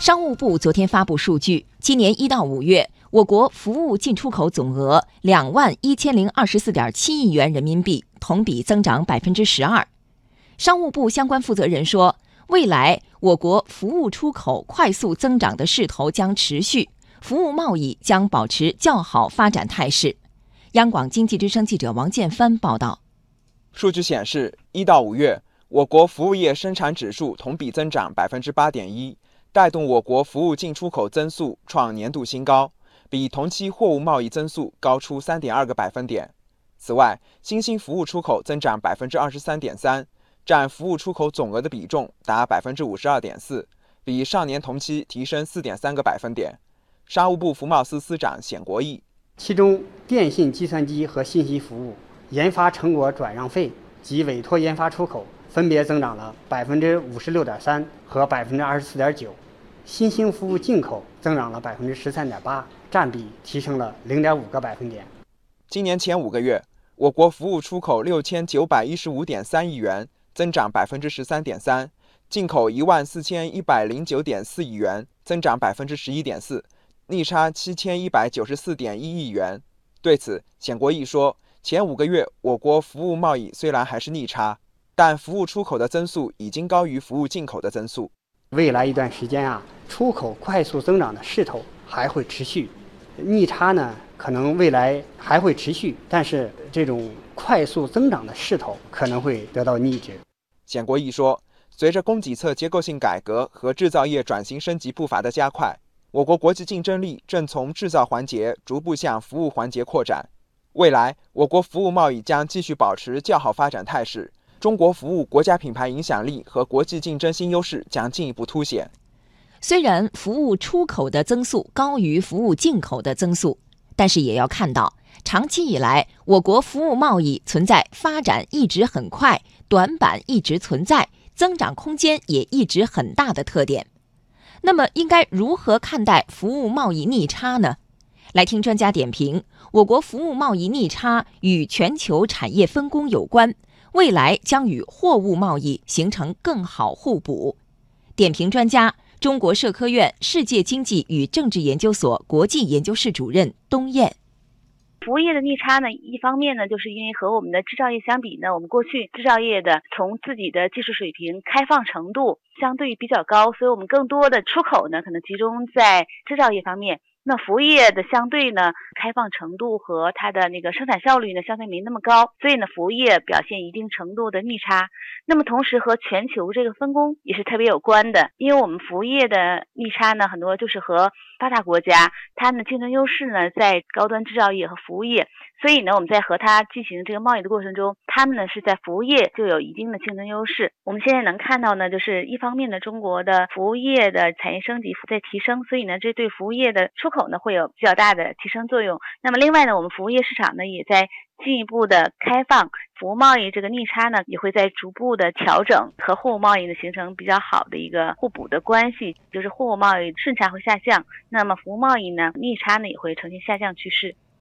商务部昨天发布数据，今年一到五月，我国服务进出口总额两万一千零二十四点七亿元人民币，同比增长百分之十二。商务部相关负责人说，未来我国服务出口快速增长的势头将持续，服务贸易将保持较好发展态势。央广经济之声记者王建帆报道。数据显示，一到五月，我国服务业生产指数同比增长百分之八点一。带动我国服务进出口增速创年度新高，比同期货物贸易增速高出三点二个百分点。此外，新兴服务出口增长百分之二十三点三，占服务出口总额的比重达百分之五十二点四，比上年同期提升四点三个百分点。商务部服贸司司长冼国义，其中电信、计算机和信息服务、研发成果转让费及委托研发出口。分别增长了百分之五十六点三和百分之二十四点九，新兴服务进口增长了百分之十三点八，占比提升了零点五个百分点。今年前五个月，我国服务出口六千九百一十五点三亿元，增长百分之十三点三；进口一万四千一百零九点四亿元，增长百分之十一点四，逆差七千一百九十四点一亿元。对此，冼国义说：“前五个月，我国服务贸易虽然还是逆差。”但服务出口的增速已经高于服务进口的增速。未来一段时间啊，出口快速增长的势头还会持续，逆差呢可能未来还会持续，但是这种快速增长的势头可能会得到抑制。简国义说，随着供给侧结构性改革和制造业转型升级步伐的加快，我国国际竞争力正从制造环节逐步向服务环节扩展。未来，我国服务贸易将继续保持较好发展态势。中国服务国家品牌影响力和国际竞争新优势将进一步凸显。虽然服务出口的增速高于服务进口的增速，但是也要看到，长期以来我国服务贸易存在发展一直很快、短板一直存在、增长空间也一直很大的特点。那么，应该如何看待服务贸易逆差呢？来听专家点评：我国服务贸易逆差与全球产业分工有关。未来将与货物贸易形成更好互补。点评专家：中国社科院世界经济与政治研究所国际研究室主任东燕。服务业的逆差呢，一方面呢，就是因为和我们的制造业相比呢，我们过去制造业的从自己的技术水平、开放程度相对比较高，所以我们更多的出口呢，可能集中在制造业方面。那服务业的相对呢，开放程度和它的那个生产效率呢，相对没那么高，所以呢，服务业表现一定程度的逆差。那么同时和全球这个分工也是特别有关的，因为我们服务业的逆差呢，很多就是和发达国家它的竞争优势呢，在高端制造业和服务业。所以呢，我们在和它进行这个贸易的过程中，他们呢是在服务业就有一定的竞争优势。我们现在能看到呢，就是一方面呢，中国的服务业的产业升级在提升，所以呢，这对服务业的出口呢会有比较大的提升作用。那么另外呢，我们服务业市场呢也在进一步的开放，服务贸易这个逆差呢也会在逐步的调整，和货物贸易呢形成比较好的一个互补的关系，就是货物贸易顺差会下降，那么服务贸易呢逆差呢也会呈现下降趋势。